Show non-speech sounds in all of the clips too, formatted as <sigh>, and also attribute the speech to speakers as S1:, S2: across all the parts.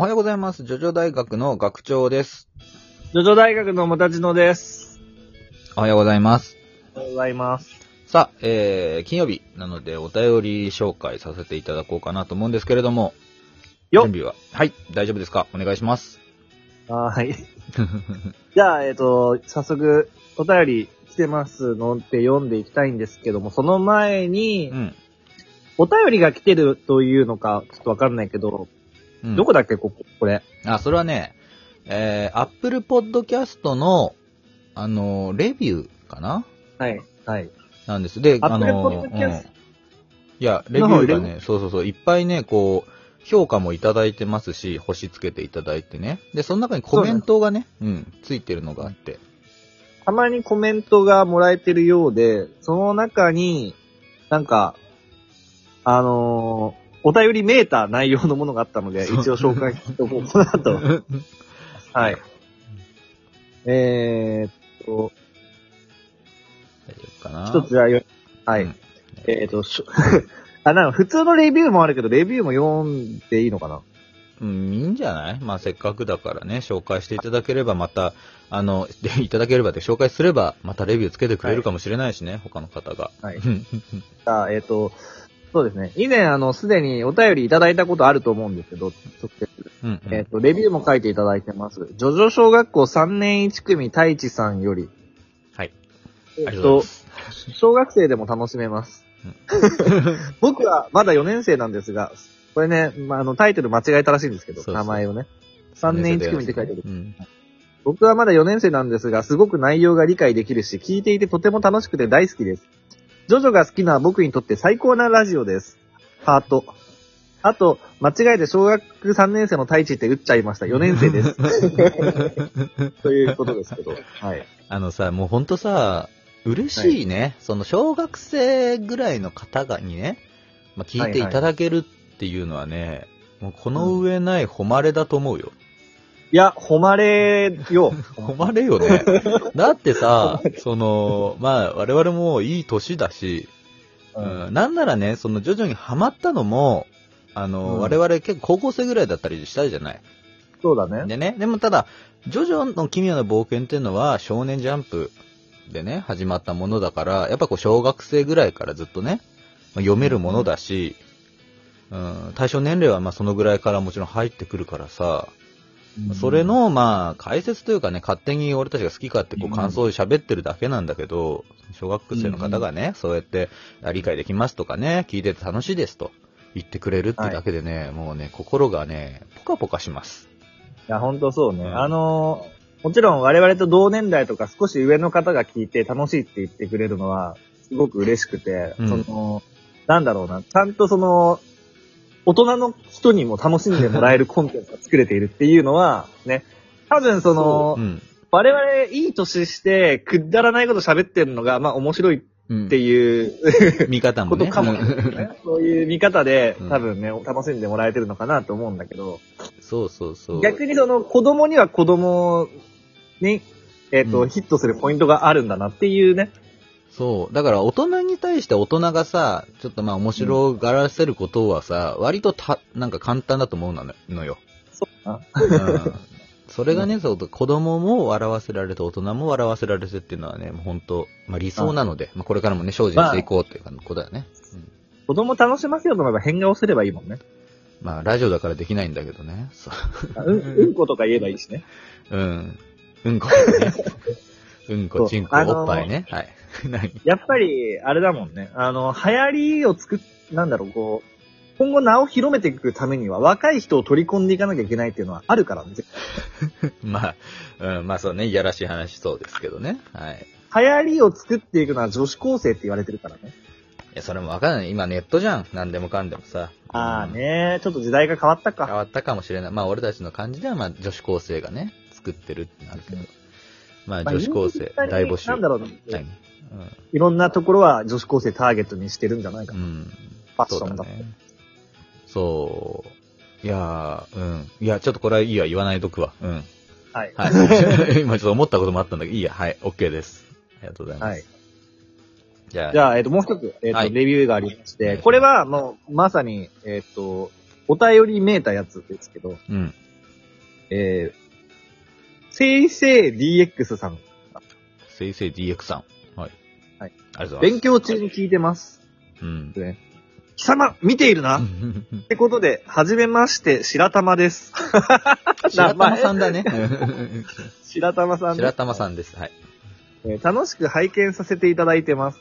S1: おはようございます。ジョジョ大学の学長です。
S2: ジョジョ大学のもたちのです。
S1: おはようございます。
S2: おはようございます。
S1: さあ、えー、金曜日なのでお便り紹介させていただこうかなと思うんですけれども、
S2: よっ
S1: 準備は？はい、大丈夫ですか？お願いします。
S2: はーい。<laughs> じゃあ、えっ、と、早速、お便り来てますのって読んでいきたいんですけども、その前に
S1: う、ん。
S2: お便りが来てるというのか、ちょっとわかんないけど、
S1: うん
S2: どこだっけ、ここ、これ？
S1: あ、それはね、えー、Apple Podcast の、あの、レビューかな？
S2: はい。はい。
S1: なんです。で、あの、うんいや、レビューがね、そうそうそう、いっぱいね、こう、評価もいただいてますし、星つけていただいてね。で、その中にコメントがね、うん、ついてるのがあって。
S2: たまにコメントがもらえてるようで、その中に、なんか、あのーお便りメーター内容のものがあったので、一応紹介しておこうかなと。<laughs> はい。えーっと、
S1: 大丈夫かな？
S2: 一つじゃあよ、はい。
S1: うん
S2: えーっと、しょ <laughs> あ、なんか普通のレビューもあるけど、レビューも読んでいいのかな？
S1: うん、いいんじゃない？まあ、せっかくだからね、紹介していただければ、また、あの、で、いただければで紹介すれば、またレビューつけてくれるかもしれないしね、他の方が。
S2: はい
S1: うん
S2: じゃあ、えーっと、そうですね。以前、あの、すでにお便りいただいたことあると思うんですけど、直接。
S1: うんうん
S2: えっ、と、レビューも書いていただいてます。ジョジョ小学校3年1組太一さんより。
S1: はい。
S2: えっ、
S1: ありがとうご
S2: と
S1: ざいま、す。
S2: 小学生でも楽しめます。僕はまだ4年生なんですが、これね、まあ、あの、タイトル間違えたらしいんですけど、
S1: そうそう
S2: 名前をね。3年1組って書いてる。
S1: うん。
S2: 僕はまだ4年生なんですが、すごく内容が理解できるし、聞いていてとても楽しくて大好きです。ジョジョが好きな僕にとって最高なラジオです。ハート。あと、間違えて小学3年生の太一って打っちゃいました。4年生です。<laughs> ということですけど。はい。
S1: あのさ、もうほんとさ、嬉しいね。その小学生ぐらいの方がにね、まあ、聞いていただけるっていうのはね、もうこの上ない誉れだと思うよ。
S2: いや、誉れよ。
S1: 誉れよね。だってさ、その、まあ、我々もいい年だし、
S2: う
S1: うん、なんならね、その徐々にハマったのも、あの、
S2: うん
S1: 我々結構高校生ぐらいだったりしたじゃない。
S2: そうだね。
S1: でね、でもただ、ジョジョの奇妙な冒険っていうのは少年ジャンプでね、始まったものだから、やっぱこう小学生ぐらいからずっとね、まあ読めるものだし、うん、対象年齢はまあそのぐらいからもちろん入ってくるからさ、それ、の、まあ、解説というかね、勝手に俺たちが好き勝手こう
S2: うん。
S1: 感想で喋ってるだけなんだけど、小学生の方がね、そうやって、あ理解できますとかね、聞いてて楽しいですと言ってくれるってだけでね、もうね、心がね、ポカポカします。
S2: いや、ほんとそうね。
S1: うん。
S2: あのーもちろん我々と同年代とか少し上の方が聞いて楽しいって言ってくれるのは、すごく嬉しくて、
S1: うん。
S2: その、なんだろうな、ちゃんとその、大人の人にも楽しんでもらえるコンテンツが作れているっていうのは、<laughs> ね、多分その、
S1: うん。
S2: 我々いい年してくだらないこと喋ってるのが、まあ面白いっ
S1: うん
S2: ていう
S1: 見方もね。
S2: ことかも、ね。そういう見方で
S1: うん
S2: 多分ね、楽しんでもらえてるのかなと思うんだけど、
S1: そうそうそう。
S2: 逆にその子供には子供に、えっ、と、
S1: うん
S2: ヒットするポイントがあるんだなっていうね。
S1: そう。だから大人に対して大人がさ、ちょっとまあ面白がらせることはさ、割とた、なんか簡単だと思うののよ。
S2: そうな。
S1: うん。それがね、そう、子供も笑わせられて、大人も笑わせられてっていうのはね、もう本当まあ理想なので、まあこれからもね、精進していこうっていうことだよね。うん
S2: 子供楽しませようと思えば変顔すればいいもんね。
S1: まあラジオだからできないんだけどね。そう。
S2: あうん、うんことか言えばいいしね。
S1: うん。うんこね。<laughs> うんこ、ちんこ、おっぱいね。はい。<laughs> 何？
S2: やっぱり、あれだもんね。あの、流行りを作っ、なんだろう、こう、今後名を広めていくためには若い人を取り込んでいかなきゃいけないっていうのはあるからね。<laughs>
S1: まあ、うん、まあそうね、いやらしい話そうですけどね。はい。
S2: 流行りを作っていくのは女子高生って言われてるからね。
S1: いや、それもわかんない。今ネットじゃん。何でもかんでもさ。
S2: ああ
S1: うん。
S2: ねちょっと時代が変わったか。
S1: 変わったかもしれない。まあ俺たちの感じでは、まあ女子高生がね、作ってるってなるけど。まあ
S2: まあ
S1: 女子高生、
S2: 今
S1: 大募集。
S2: なんだろうね。
S1: 何？
S2: いろんなところは女子高生ターゲットにしてるんじゃないかな。
S1: うん。うん。
S2: ファッションだって。
S1: そうだね。そう。いやー、うん。いや、ちょっとこれはいいや、言わないとくわ。うん。
S2: はい。
S1: はい。<laughs> 今ちょっと思ったこともあったんだけど、いいや、はい、OK です。ありがとうございます。
S2: はい。
S1: じゃあ、
S2: じゃあ、えっ、と、もう一つ、えっ、と、
S1: はい
S2: レビューがありまして、
S1: はい
S2: これはもう、まさに、えっ、と、お便りめいたやつですけど、
S1: うん。
S2: えー、せいせい DX さん。
S1: せいせい DX さん。はい。
S2: はい。
S1: ありがとうございます。
S2: 勉強中に聞いてます。
S1: うん。
S2: ね。貴様、見ているな、<laughs> ってことで、はじめまして、白玉です。<laughs>
S1: 白玉さんだね。<laughs>
S2: 白玉さんです
S1: 白玉さんです。はい。
S2: えー楽しく拝見させていただいてます。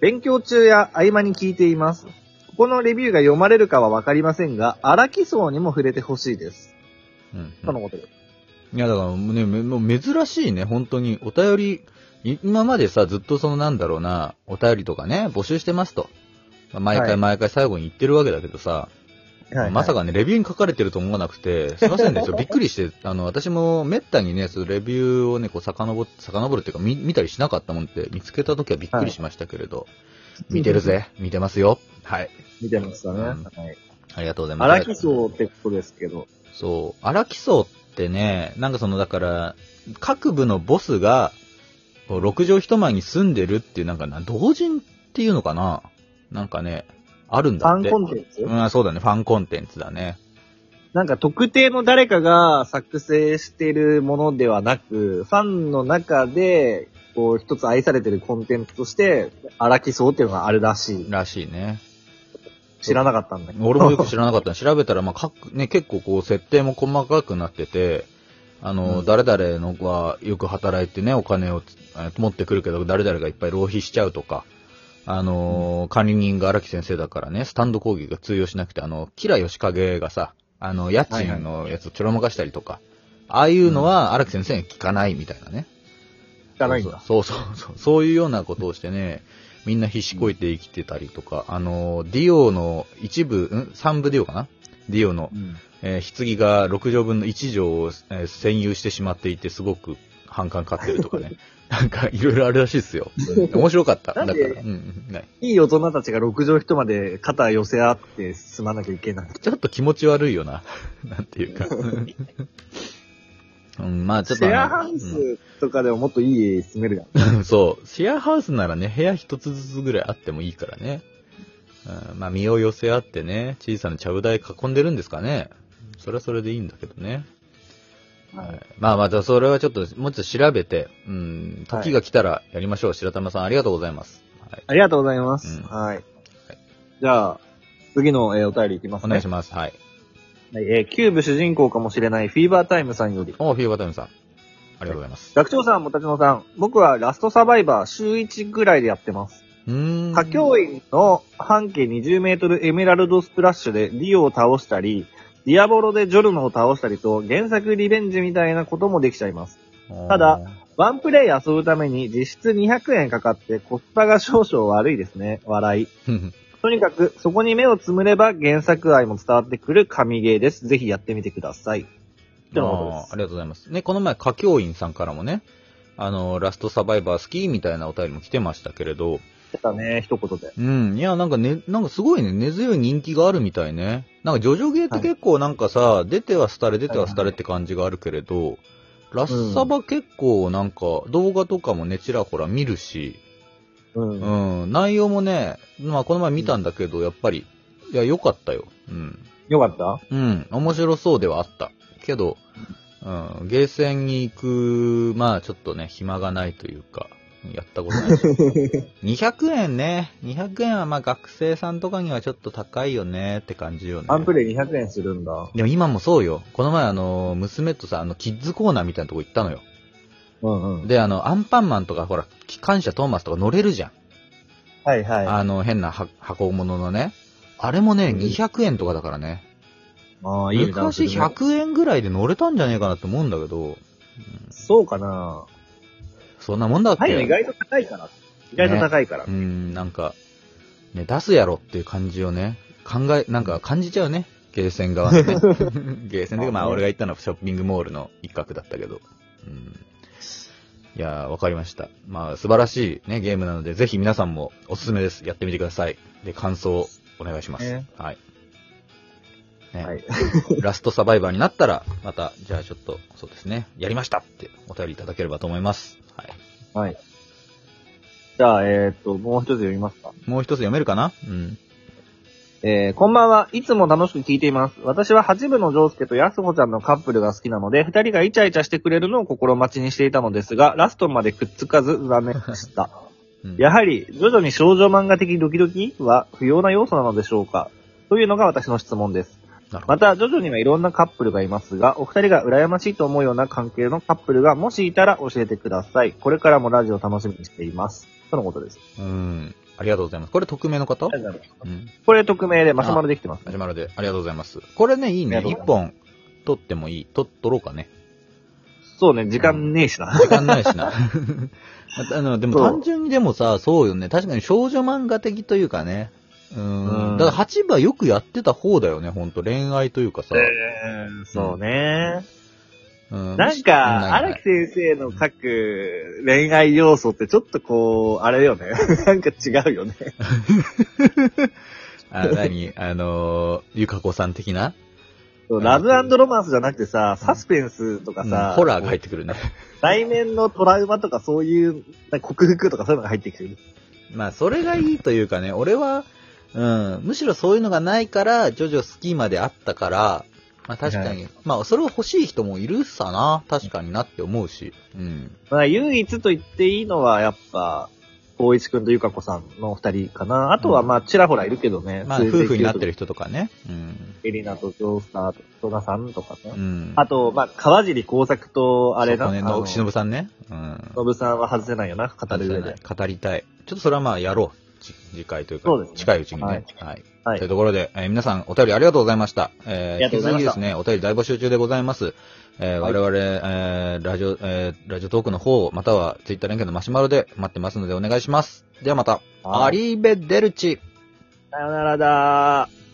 S2: 勉強中や合間に聞いています。ここのレビューが読まれるかはわかりませんが、荒木層にも触れてほしいです。
S1: うん
S2: とのことです。
S1: いや、だからね、めもう珍しいね、本当に。お便り、い今までさ、ずっとそのなんだろうな、お便りとかね、募集してますと。まあ毎
S2: はい
S1: 回毎回最後に言ってるわけだけどさ、まさかね、レビューに書かれてると思わなくて、すいませんね、ち <laughs> ょびっくりして、あの、私もめったにね、そのレビューをね、こう、遡っ、遡るっていうか、見、見たりしなかったもんって、見つけた時はびっくりしましたけれど、見てるぜ、見てますよ。はい。
S2: 見てましたね。
S1: うん
S2: はい。
S1: ありがとうございます。
S2: 荒木層ってことですけど。
S1: そう。荒木荘ってね、なんかその、だから、各部のボスが、こう六畳一間に住んでるっていう、なんかな、同人っていうのかな？なんかね、あるん
S2: ファン
S1: だって。
S2: コンテンツ、
S1: うん、そうだね、ファンコンテンツだね。
S2: なんか特定の誰かが作成してるものではなく、ファンの中で、こう、一つ愛されてるコンテンツとして、荒木層っていうのがあるらしい。
S1: らしいね。
S2: 知らなかったんだけど。
S1: 俺もよく知らなかったの調べたら、まあ、各、ね、結構こう、設定も細かくなってて、あの、
S2: うん
S1: 誰々のはよく働いてね、お金を持ってくるけど、誰々がいっぱい浪費しちゃうとか、あの、管理人が荒木先生だからね、スタンド攻撃が通用しなくて、あの、キラヨシカゲがさ、あの、家賃のやつをちょろまかしたりとか、ああいうのは荒木先生に聞かないみたいなね。
S2: 聞かないんだ。
S1: そうそうそう。そういうようなことをしてね、みんな必死こいて生きてたりとか、あの、ディオの一部、ん？三部ディオかな？ディオの、
S2: うん。
S1: えー棺が6畳分の1畳を、えー占有してしまっていて、すごく反感買ってるとかね。<laughs> なんか、いろいろあるらしいですよ。面白かった。だから、うんい。
S2: いい大人たちが六畳一まで肩寄せ合って進まなきゃいけない。
S1: ちょっと気持ち悪いよな。<laughs> なんていうか。<laughs> うん、まあちょっと。
S2: シェアハウ
S1: うん
S2: スとかでももっといい家住めるやん。<laughs>
S1: そう。シェアハウスならね、部屋一つずつぐらいあってもいいからね。うん、まあ、身を寄せ合ってね、小さなちゃぶ台囲んでるんですかね。それはそれでいいんだけどね。はい、まあまあ、じゃあそれはちょっと、もうちょっと調べて、うん、時が来たらやりましょう。白玉さん、ありがとうございます。はい。
S2: ありがとうございます。
S1: うん
S2: はい。じゃあ、次の、えーお便りいきますね。
S1: お願いします。はい。
S2: はい、えーキューブ主人公かもしれないフィーバータイムさんより。
S1: おフィーバータイムさん。ありがとうございます。
S2: 学長さん、もたちのさん、僕はラストサバイバー週1ぐらいでやってます。
S1: うーん。
S2: 花京院の半径20メートルエメラルドスプラッシュでディオを倒したり、ディアボロでジョルノを倒したりと、原作リベンジみたいなこともできちゃいます。ただワンプレイ遊ぶために実質200円かかってコスパが少々悪いですね。笑い。<laughs> とにかく、そこに目をつむれば原作愛も伝わってくる神ゲーです。ぜひやってみてください。ってなことです
S1: ありがとうございます。ね、この前、歌教員さんからもね、あの、ラストサバイバー好きみたいなお便りも来てましたけれど、
S2: 出たね、一言で。
S1: うん。いや、なんかね、なんかすごいね、根強い人気があるみたいね。なんか、ジョジョゲーって結構なんかさ、出ては廃れ、出ては廃れって感じがあるけれど、ラッサバ結構なんか、動画とかもね、ちらほら見るし、
S2: うん。
S1: うん、内容もね、まあ、この前見たんだけど、やっぱり、いや、良かったよ。うん。
S2: よかった？
S1: うん、面白そうではあった。けど、うん、ゲーセンに行く、まあちょっとね、暇がないというか、やったことないし。<laughs> 200円ね。200円はまあ学生さんとかにはちょっと高いよねって感じよね。
S2: ワンプレイ200円するんだ。
S1: でも今もそうよ。この前あの、娘とさ、あの、キッズコーナーみたいなとこ行ったのよ。
S2: うんうん。
S1: で、あの、アンパンマンとかほら、機関車トーマスとか乗れるじゃん。
S2: はいはい。
S1: あの、変なは箱物のね。あれもね、
S2: うん
S1: 200円とかだからね。
S2: ああ、いい
S1: 昔
S2: るね
S1: 100円ぐらいで乗れたんじゃねえかなって思うんだけど、うん
S2: そうかな
S1: そんなもんだっけ、
S2: はい、意外と高いから。意外と高いから。
S1: うん、なんか、ね、出すやろっていう感じをね、考え、なんか感じちゃうね。ゲーセン側のね。<laughs> ゲーセンで、まあ俺が行ったのはショッピングモールの一角だったけど。うん、いやー、わかりました。まあ素晴らしいね、ゲームなので、ぜひ皆さんもおすすめです。やってみてください。で、感想をお願いします。
S2: ね
S1: はい。ね
S2: はい。<laughs>
S1: ラストサバイバーになったら、また、じゃあちょっと、そうですね、やりましたってお便りいただければと思います。はい。
S2: はい。じゃあ、えーっと、もう一つ読みますか？
S1: もう一つ読めるかな？うん。
S2: えー、こんばんは。いつも楽しく聞いています。私は八部のジョースケとヤスホちゃんのカップルが好きなので、二人がイチャイチャしてくれるのを心待ちにしていたのですが、ラストまでくっつかず残念でした。
S1: うん
S2: やはり、徐々に少女漫画的ドキドキは不要な要素なのでしょうか？というのが私の質問です。また、徐々にはいろんなカップルがいますが、お二人が羨ましいと思うような関係のカップルがもしいたら教えてください。これからもラジオ楽しみにしています。とのことです。
S1: うん。ありがとうございます。これ匿名の方うん。
S2: これ匿名でマシュマロできてます。
S1: マシュマロで、ありがとうございます。これね、いいね。一本、取ってもいい。取、取ろうかね。
S2: そうね、時間ねえしな。
S1: 時間ないしな。<laughs> あの、でも単純にでもさ、そうよね。確かに少女漫画的というかね。うん。
S2: うん
S1: だから8番よくやってた方だよね、ほんと。恋愛というかさ。
S2: そうね。
S1: うん、
S2: なんか、
S1: ない
S2: 荒木先生の書く恋愛要素ってちょっとこう、あれよね。<laughs> なんか違うよね。<laughs>
S1: あ、何？あのー、ゆかこさん的な？
S2: ラブロマンスじゃなくてさ、サスペンスとか
S1: うん
S2: さ、
S1: ホラーが入ってくるね。<laughs>
S2: 内面のトラウマとかそういう、克服とかそういうのが入ってきてる。
S1: まあ、それがいいというかね、俺は、うん、むしろそういうのがないから、ジョジョ好きまであったから、まあ確かに、
S2: は
S1: まあそれを欲しい人もいるさな、確かになって思うし、うん。
S2: まあ、唯一と言っていいのは、やっぱ、大一くんとゆかこさんの二人かな。あとは、まあ、ちらほらいるけどね。
S1: まあ夫婦になって
S2: る。
S1: る人とかね。うん。
S2: エリナとジョースターと戸田さんとかね。
S1: うん。
S2: あと、まあ、川尻工作と、あれな、
S1: そうね、のしのぶさんね。うん。
S2: のぶさんは外せないよな、語る上で。
S1: 語りたい。ちょっとそれはまあやろう。じ次回というか、
S2: そうですね
S1: 近いうちにね。
S2: はい
S1: はい。
S2: はい
S1: というところで、えー皆さんお便りありがとうございました。えー、
S2: ありがとうございました
S1: 引き続きですね、お便り大募集中でございます。えー
S2: はい
S1: 我々、えー、ラジオ、えー、ラジオトークの方、またはツイッター連携のマシュマロで待ってますのでお願いします。ではまた、
S2: はい
S1: アリーベデルチ。
S2: さよならだー。